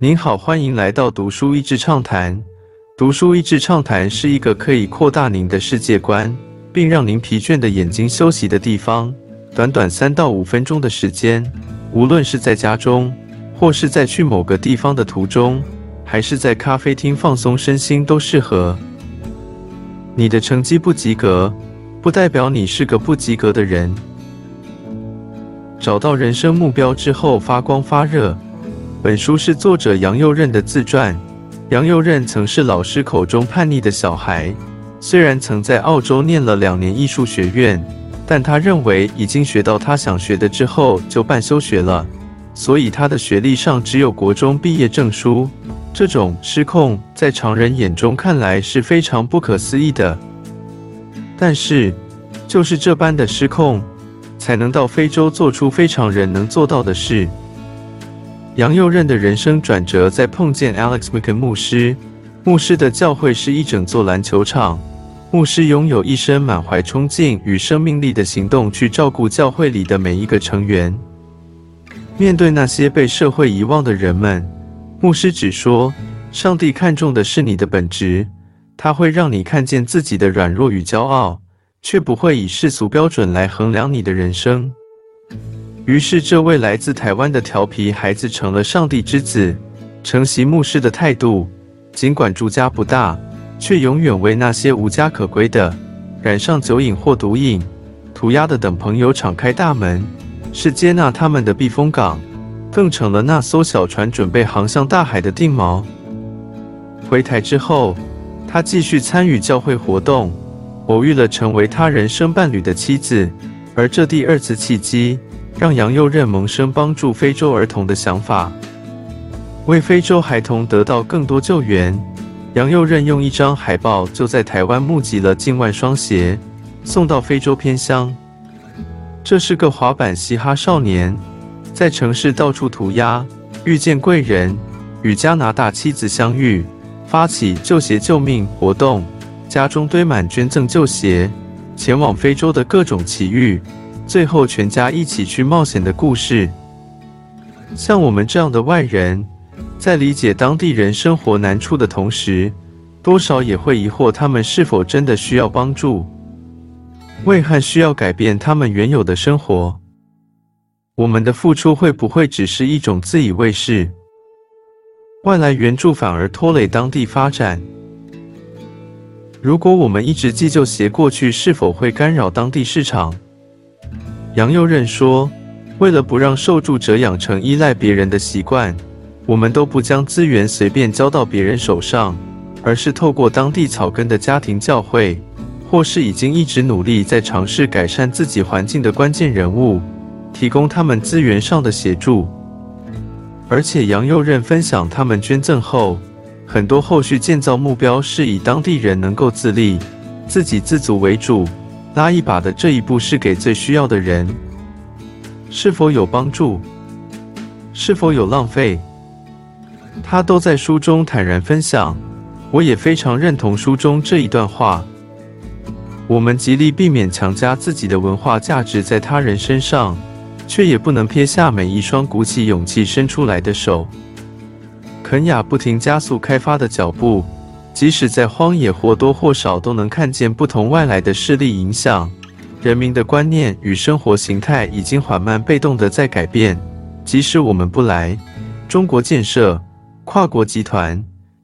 您好，欢迎来到读书益智畅谈。读书益智畅谈是一个可以扩大您的世界观，并让您疲倦的眼睛休息的地方。短短三到五分钟的时间，无论是在家中，或是在去某个地方的途中，还是在咖啡厅放松身心，都适合。你的成绩不及格，不代表你是个不及格的人。找到人生目标之后，发光发热。本书是作者杨佑任的自传。杨佑任曾是老师口中叛逆的小孩，虽然曾在澳洲念了两年艺术学院，但他认为已经学到他想学的之后就半休学了，所以他的学历上只有国中毕业证书。这种失控在常人眼中看来是非常不可思议的，但是就是这般的失控，才能到非洲做出非常人能做到的事。杨佑任的人生转折在碰见 Alex m c k e n 牧师。牧师的教会是一整座篮球场。牧师拥有一身满怀冲劲与生命力的行动，去照顾教会里的每一个成员。面对那些被社会遗忘的人们，牧师只说：“上帝看重的是你的本质，他会让你看见自己的软弱与骄傲，却不会以世俗标准来衡量你的人生。”于是，这位来自台湾的调皮孩子成了上帝之子。承袭牧师的态度，尽管住家不大，却永远为那些无家可归的、染上酒瘾或毒瘾、涂鸦的等朋友敞开大门，是接纳他们的避风港，更成了那艘小船准备航向大海的定锚。回台之后，他继续参与教会活动，偶遇了成为他人生伴侣的妻子，而这第二次契机。让杨佑任萌生帮助非洲儿童的想法，为非洲孩童得到更多救援。杨佑任用一张海报就在台湾募集了近万双鞋，送到非洲偏乡。这是个滑板嘻哈少年，在城市到处涂鸦，遇见贵人，与加拿大妻子相遇，发起旧鞋救命活动，家中堆满捐赠旧鞋，前往非洲的各种奇遇。最后，全家一起去冒险的故事。像我们这样的外人，在理解当地人生活难处的同时，多少也会疑惑他们是否真的需要帮助，为何需要改变他们原有的生活？我们的付出会不会只是一种自以为是？外来援助反而拖累当地发展？如果我们一直寄旧鞋过去，是否会干扰当地市场？杨佑任说：“为了不让受助者养成依赖别人的习惯，我们都不将资源随便交到别人手上，而是透过当地草根的家庭教会，或是已经一直努力在尝试改善自己环境的关键人物，提供他们资源上的协助。而且，杨佑任分享，他们捐赠后，很多后续建造目标是以当地人能够自立、自给自足为主。”拉一把的这一步是给最需要的人，是否有帮助？是否有浪费？他都在书中坦然分享。我也非常认同书中这一段话。我们极力避免强加自己的文化价值在他人身上，却也不能撇下每一双鼓起勇气伸出来的手。肯雅不停加速开发的脚步。即使在荒野，或多或少都能看见不同外来的势力影响人民的观念与生活形态，已经缓慢被动的在改变。即使我们不来，中国建设、跨国集团、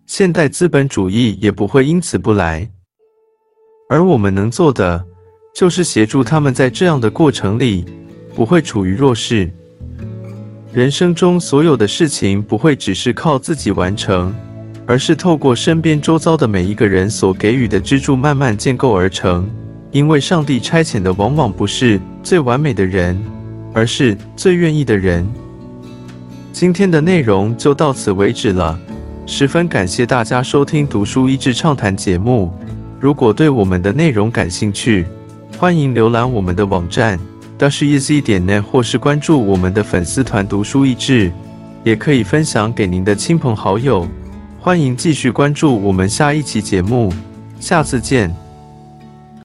现代资本主义也不会因此不来。而我们能做的，就是协助他们在这样的过程里不会处于弱势。人生中所有的事情不会只是靠自己完成。而是透过身边周遭的每一个人所给予的支柱，慢慢建构而成。因为上帝差遣的往往不是最完美的人，而是最愿意的人。今天的内容就到此为止了，十分感谢大家收听《读书益智畅谈》节目。如果对我们的内容感兴趣，欢迎浏览我们的网站 d a s h e a s y 点 net，或是关注我们的粉丝团“读书益智”，也可以分享给您的亲朋好友。欢迎继续关注我们下一期节目，下次见。